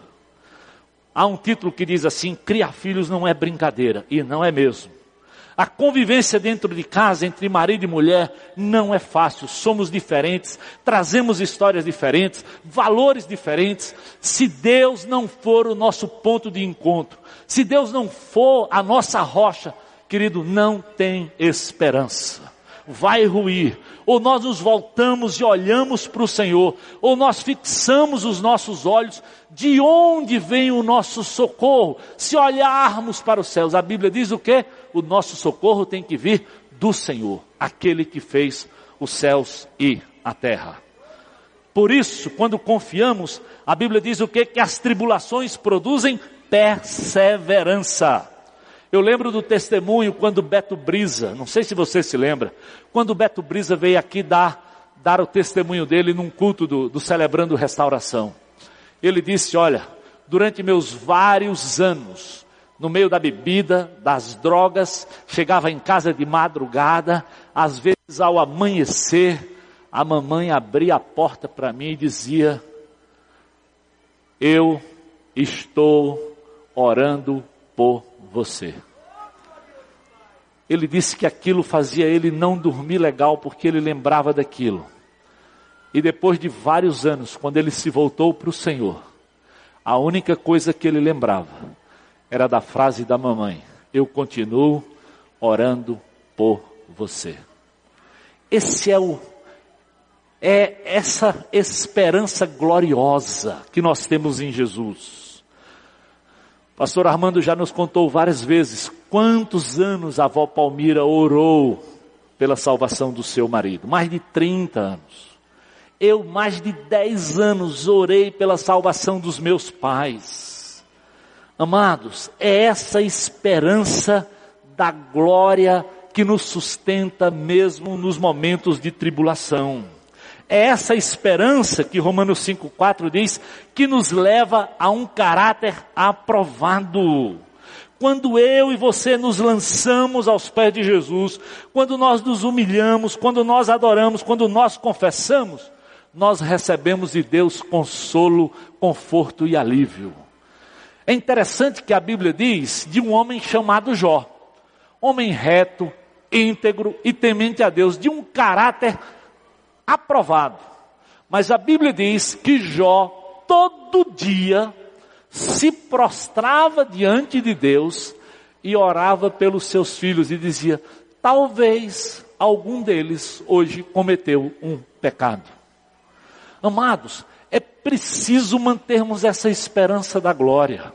Há um título que diz assim: criar filhos não é brincadeira, e não é mesmo. A convivência dentro de casa entre marido e mulher não é fácil. Somos diferentes, trazemos histórias diferentes, valores diferentes. Se Deus não for o nosso ponto de encontro, se Deus não for a nossa rocha, querido, não tem esperança. Vai ruir. Ou nós nos voltamos e olhamos para o Senhor, ou nós fixamos os nossos olhos de onde vem o nosso socorro. Se olharmos para os céus, a Bíblia diz o que? O nosso socorro tem que vir do Senhor, aquele que fez os céus e a terra. Por isso, quando confiamos, a Bíblia diz o que? Que as tribulações produzem perseverança. Eu lembro do testemunho quando Beto Brisa, não sei se você se lembra, quando Beto Brisa veio aqui dar, dar o testemunho dele num culto do, do Celebrando Restauração. Ele disse, olha, durante meus vários anos, no meio da bebida, das drogas, chegava em casa de madrugada, às vezes ao amanhecer, a mamãe abria a porta para mim e dizia, eu estou orando por você. Ele disse que aquilo fazia ele não dormir legal porque ele lembrava daquilo. E depois de vários anos, quando ele se voltou para o Senhor, a única coisa que ele lembrava era da frase da mamãe: Eu continuo orando por você. Esse é o é essa esperança gloriosa que nós temos em Jesus. Pastor Armando já nos contou várias vezes quantos anos a avó Palmira orou pela salvação do seu marido. Mais de 30 anos. Eu, mais de 10 anos, orei pela salvação dos meus pais. Amados, é essa esperança da glória que nos sustenta mesmo nos momentos de tribulação. É essa esperança que Romanos 5,4 diz que nos leva a um caráter aprovado. Quando eu e você nos lançamos aos pés de Jesus, quando nós nos humilhamos, quando nós adoramos, quando nós confessamos, nós recebemos de Deus consolo, conforto e alívio. É interessante que a Bíblia diz de um homem chamado Jó, homem reto, íntegro e temente a Deus, de um caráter aprovado. Mas a Bíblia diz que Jó todo dia se prostrava diante de Deus e orava pelos seus filhos e dizia: talvez algum deles hoje cometeu um pecado. Amados, é preciso mantermos essa esperança da glória.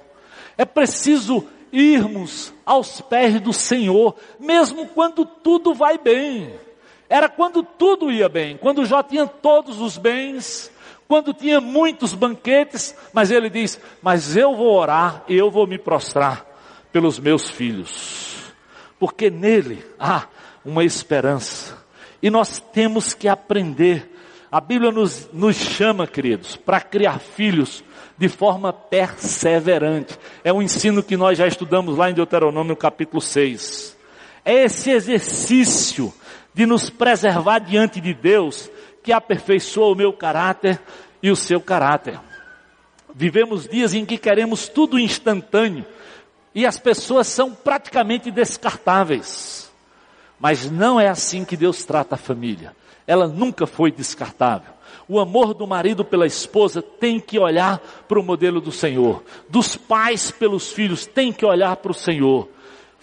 É preciso irmos aos pés do Senhor, mesmo quando tudo vai bem. Era quando tudo ia bem, quando Jó tinha todos os bens, quando tinha muitos banquetes, mas ele diz: Mas eu vou orar e eu vou me prostrar pelos meus filhos, porque nele há uma esperança, e nós temos que aprender. A Bíblia nos, nos chama, queridos, para criar filhos de forma perseverante. É um ensino que nós já estudamos lá em Deuteronômio capítulo 6. É esse exercício de nos preservar diante de Deus que aperfeiçoa o meu caráter e o seu caráter. Vivemos dias em que queremos tudo instantâneo e as pessoas são praticamente descartáveis. Mas não é assim que Deus trata a família. Ela nunca foi descartável. O amor do marido pela esposa tem que olhar para o modelo do Senhor. Dos pais pelos filhos tem que olhar para o Senhor.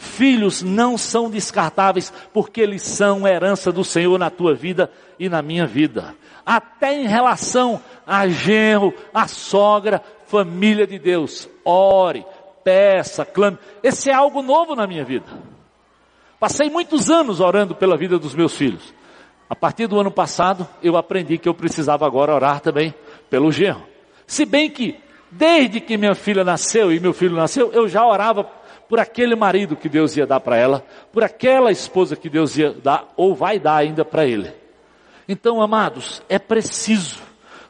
Filhos não são descartáveis porque eles são herança do Senhor na tua vida e na minha vida. Até em relação a genro, a sogra, família de Deus. Ore, peça, clame. Esse é algo novo na minha vida. Passei muitos anos orando pela vida dos meus filhos. A partir do ano passado, eu aprendi que eu precisava agora orar também pelo genro. Se bem que, desde que minha filha nasceu e meu filho nasceu, eu já orava por aquele marido que Deus ia dar para ela, por aquela esposa que Deus ia dar ou vai dar ainda para ele. Então, amados, é preciso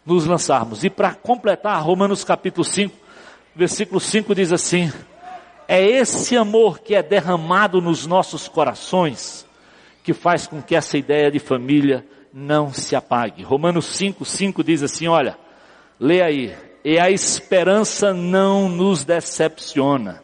nos lançarmos. E para completar, Romanos capítulo 5, versículo 5 diz assim: É esse amor que é derramado nos nossos corações que faz com que essa ideia de família não se apague. Romanos 5, 5 diz assim: Olha, lê aí. E a esperança não nos decepciona,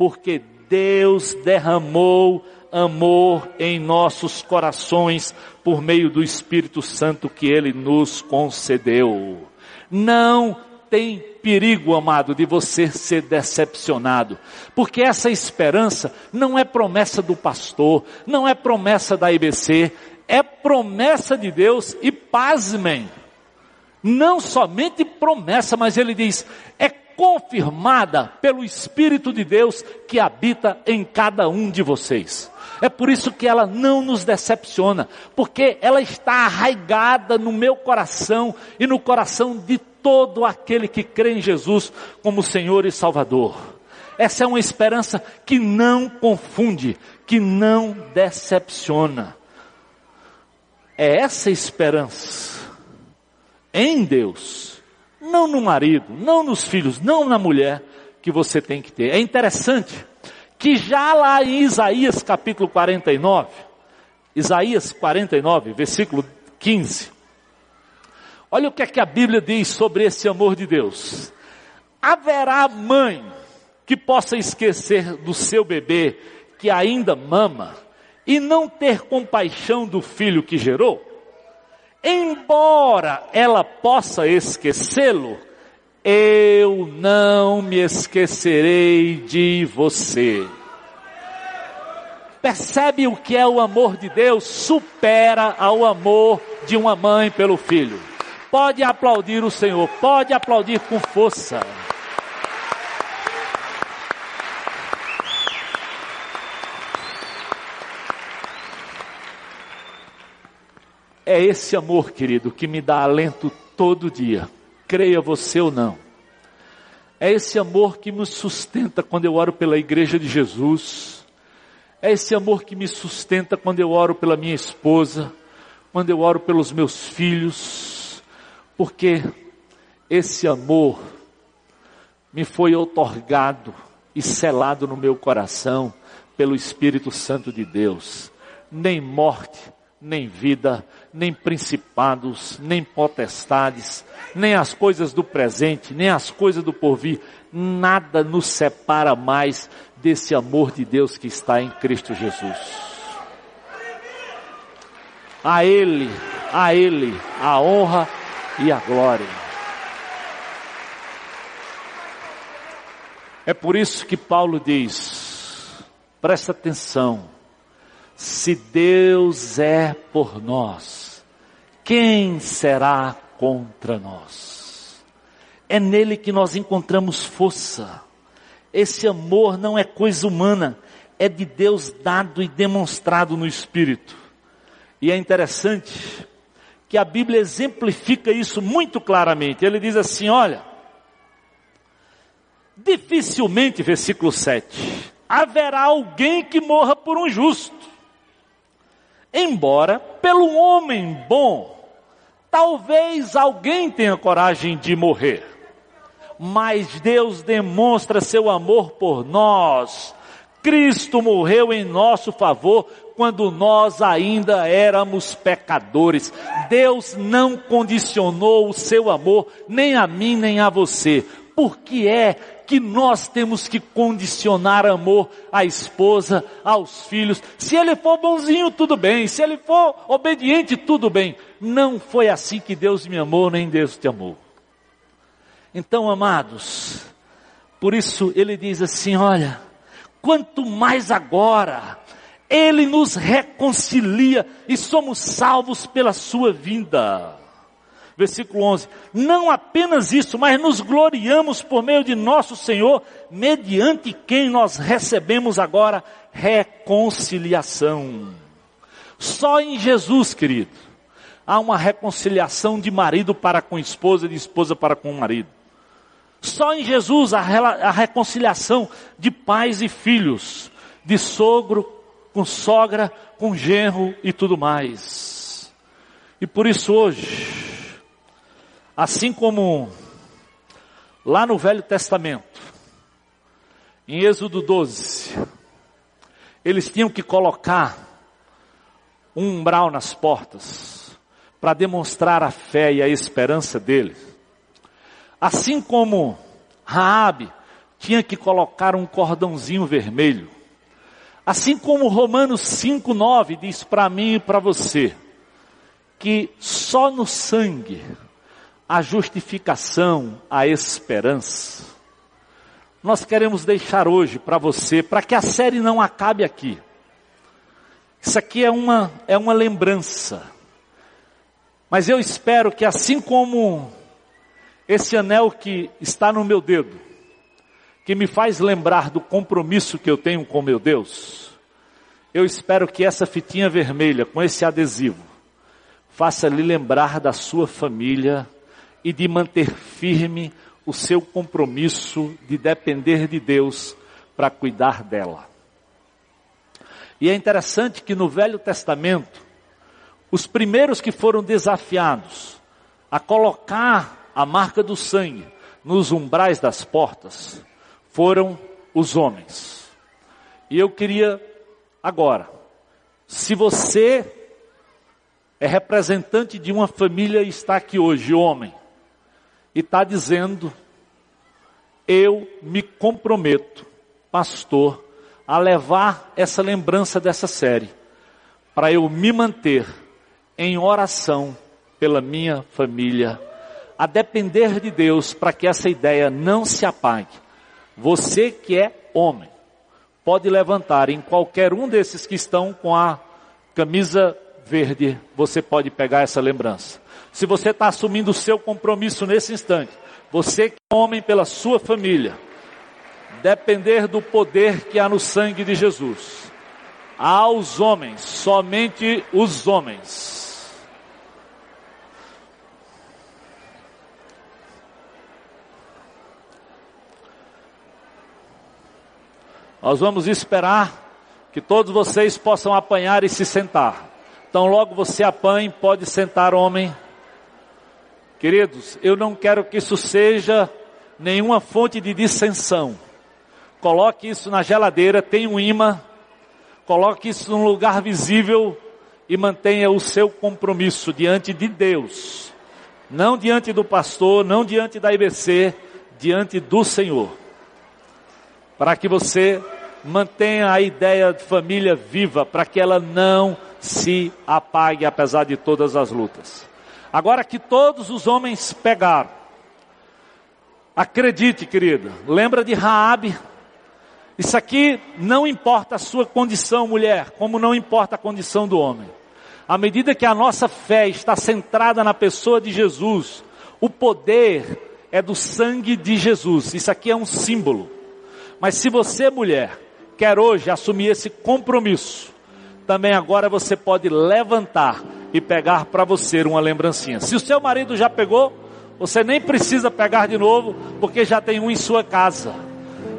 porque Deus derramou amor em nossos corações por meio do Espírito Santo que Ele nos concedeu. Não tem perigo, amado, de você ser decepcionado, porque essa esperança não é promessa do pastor, não é promessa da IBC, é promessa de Deus e pasmem, não somente promessa, mas ele diz, é confirmada pelo Espírito de Deus que habita em cada um de vocês. É por isso que ela não nos decepciona, porque ela está arraigada no meu coração e no coração de todo aquele que crê em Jesus como Senhor e Salvador. Essa é uma esperança que não confunde, que não decepciona. É essa esperança em Deus, não no marido, não nos filhos, não na mulher que você tem que ter. É interessante que já lá em Isaías capítulo 49, Isaías 49, versículo 15, olha o que é que a Bíblia diz sobre esse amor de Deus. Haverá mãe que possa esquecer do seu bebê que ainda mama e não ter compaixão do filho que gerou? Embora ela possa esquecê-lo, eu não me esquecerei de você. Percebe o que é o amor de Deus? Supera ao amor de uma mãe pelo filho. Pode aplaudir o Senhor, pode aplaudir com força. É esse amor, querido, que me dá alento todo dia creia você ou não. É esse amor que me sustenta quando eu oro pela igreja de Jesus. É esse amor que me sustenta quando eu oro pela minha esposa, quando eu oro pelos meus filhos, porque esse amor me foi otorgado e selado no meu coração pelo Espírito Santo de Deus. Nem morte, nem vida, nem principados, nem potestades, nem as coisas do presente, nem as coisas do porvir, nada nos separa mais desse amor de Deus que está em Cristo Jesus. A Ele, a Ele, a honra e a glória. É por isso que Paulo diz, presta atenção, se Deus é por nós, quem será contra nós? É nele que nós encontramos força. Esse amor não é coisa humana, é de Deus dado e demonstrado no Espírito. E é interessante que a Bíblia exemplifica isso muito claramente. Ele diz assim: olha, dificilmente, versículo 7, haverá alguém que morra por um justo. Embora, pelo homem bom, talvez alguém tenha coragem de morrer. Mas Deus demonstra seu amor por nós. Cristo morreu em nosso favor quando nós ainda éramos pecadores. Deus não condicionou o seu amor nem a mim nem a você. Por que é que nós temos que condicionar amor à esposa, aos filhos. Se ele for bonzinho, tudo bem. Se ele for obediente, tudo bem. Não foi assim que Deus me amou, nem Deus te amou. Então, amados, por isso ele diz assim: olha, quanto mais agora, ele nos reconcilia e somos salvos pela sua vinda versículo 11: Não apenas isso, mas nos gloriamos por meio de nosso Senhor, mediante quem nós recebemos agora reconciliação. Só em Jesus, querido, há uma reconciliação de marido para com esposa, de esposa para com marido. Só em Jesus a, a reconciliação de pais e filhos, de sogro com sogra, com genro e tudo mais. E por isso hoje, Assim como lá no Velho Testamento, em Êxodo 12, eles tinham que colocar um umbral nas portas para demonstrar a fé e a esperança deles. Assim como Raabe tinha que colocar um cordãozinho vermelho. Assim como Romanos 5:9 diz para mim e para você que só no sangue a justificação, a esperança. Nós queremos deixar hoje para você, para que a série não acabe aqui. Isso aqui é uma, é uma lembrança. Mas eu espero que assim como esse anel que está no meu dedo, que me faz lembrar do compromisso que eu tenho com meu Deus, eu espero que essa fitinha vermelha com esse adesivo faça lhe lembrar da sua família e de manter firme o seu compromisso de depender de Deus para cuidar dela. E é interessante que no Velho Testamento, os primeiros que foram desafiados a colocar a marca do sangue nos umbrais das portas foram os homens. E eu queria agora, se você é representante de uma família e está aqui hoje, homem, e está dizendo: eu me comprometo, pastor, a levar essa lembrança dessa série, para eu me manter em oração pela minha família, a depender de Deus para que essa ideia não se apague. Você que é homem, pode levantar em qualquer um desses que estão com a camisa verde, você pode pegar essa lembrança. Se você está assumindo o seu compromisso nesse instante, você que é homem pela sua família, depender do poder que há no sangue de Jesus. Aos homens, somente os homens. Nós vamos esperar que todos vocês possam apanhar e se sentar. Então, logo você apanhe, pode sentar, homem. Queridos, eu não quero que isso seja nenhuma fonte de dissensão. Coloque isso na geladeira, tem um imã, coloque isso num lugar visível e mantenha o seu compromisso diante de Deus. Não diante do pastor, não diante da IBC, diante do Senhor. Para que você mantenha a ideia de família viva, para que ela não se apague apesar de todas as lutas. Agora que todos os homens pegaram, acredite, querida, lembra de Raabe? Isso aqui não importa a sua condição, mulher, como não importa a condição do homem. À medida que a nossa fé está centrada na pessoa de Jesus, o poder é do sangue de Jesus. Isso aqui é um símbolo. Mas se você, mulher, quer hoje assumir esse compromisso, também agora você pode levantar e pegar para você uma lembrancinha. Se o seu marido já pegou, você nem precisa pegar de novo, porque já tem um em sua casa.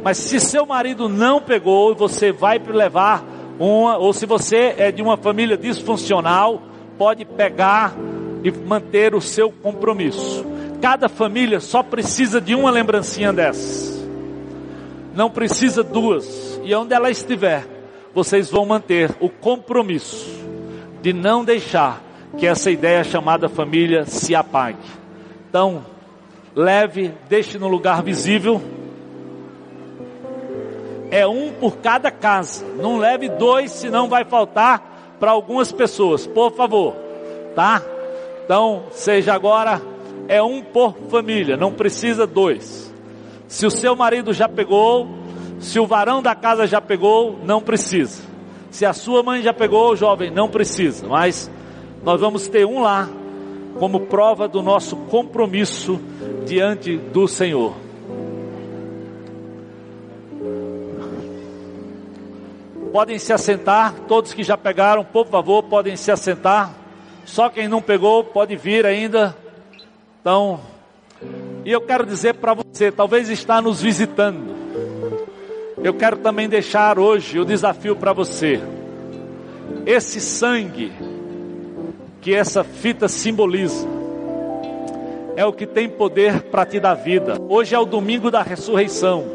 Mas se seu marido não pegou, você vai levar uma, ou se você é de uma família disfuncional, pode pegar e manter o seu compromisso. Cada família só precisa de uma lembrancinha dessas. Não precisa duas. E onde ela estiver, vocês vão manter o compromisso de não deixar que essa ideia chamada família se apague. Então, leve, deixe no lugar visível. É um por cada casa. Não leve dois, senão vai faltar para algumas pessoas. Por favor, tá? Então, seja agora é um por família, não precisa dois. Se o seu marido já pegou, se o varão da casa já pegou, não precisa. Se a sua mãe já pegou, jovem, não precisa. Mas nós vamos ter um lá como prova do nosso compromisso diante do Senhor. Podem se assentar, todos que já pegaram, por favor, podem se assentar. Só quem não pegou pode vir ainda. Então, e eu quero dizer para você, talvez está nos visitando. Eu quero também deixar hoje o desafio para você. Esse sangue que essa fita simboliza é o que tem poder para te dar vida. Hoje é o domingo da ressurreição.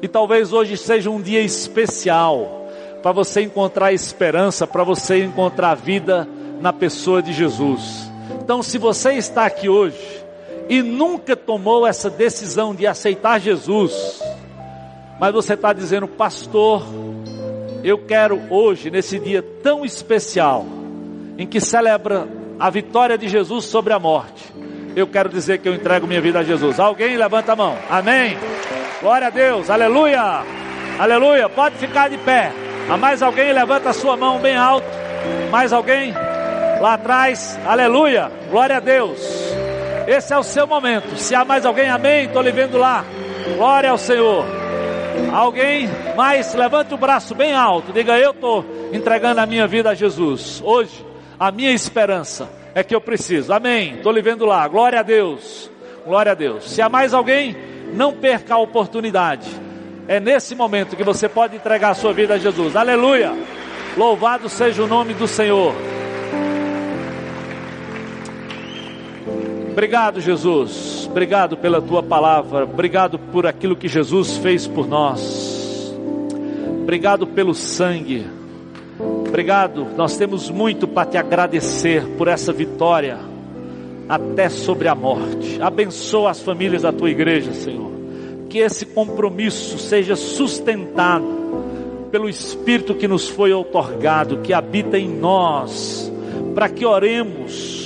E talvez hoje seja um dia especial para você encontrar esperança, para você encontrar vida na pessoa de Jesus. Então, se você está aqui hoje e nunca tomou essa decisão de aceitar Jesus, mas você está dizendo, pastor, eu quero hoje, nesse dia tão especial, em que celebra a vitória de Jesus sobre a morte, eu quero dizer que eu entrego minha vida a Jesus. Alguém levanta a mão, amém? Glória a Deus, aleluia, aleluia. Pode ficar de pé. A mais alguém levanta a sua mão bem alto. Mais alguém? lá atrás, aleluia, glória a Deus. Esse é o seu momento. Se há mais alguém, amém, estou lhe vendo lá. Glória ao Senhor. Alguém mais, levante o braço bem alto, diga: Eu estou entregando a minha vida a Jesus. Hoje, a minha esperança é que eu preciso. Amém. Estou lhe vendo lá. Glória a Deus. Glória a Deus. Se há mais alguém, não perca a oportunidade. É nesse momento que você pode entregar a sua vida a Jesus. Aleluia. Louvado seja o nome do Senhor. Obrigado, Jesus. Obrigado pela tua palavra. Obrigado por aquilo que Jesus fez por nós. Obrigado pelo sangue. Obrigado. Nós temos muito para te agradecer por essa vitória até sobre a morte. Abençoa as famílias da tua igreja, Senhor. Que esse compromisso seja sustentado pelo Espírito que nos foi otorgado, que habita em nós, para que oremos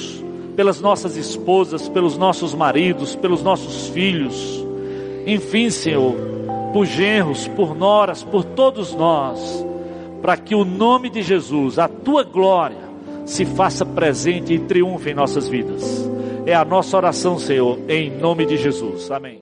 pelas nossas esposas, pelos nossos maridos, pelos nossos filhos, enfim, Senhor, por genros, por noras, por todos nós, para que o nome de Jesus, a tua glória, se faça presente e triunfe em nossas vidas. É a nossa oração, Senhor, em nome de Jesus. Amém.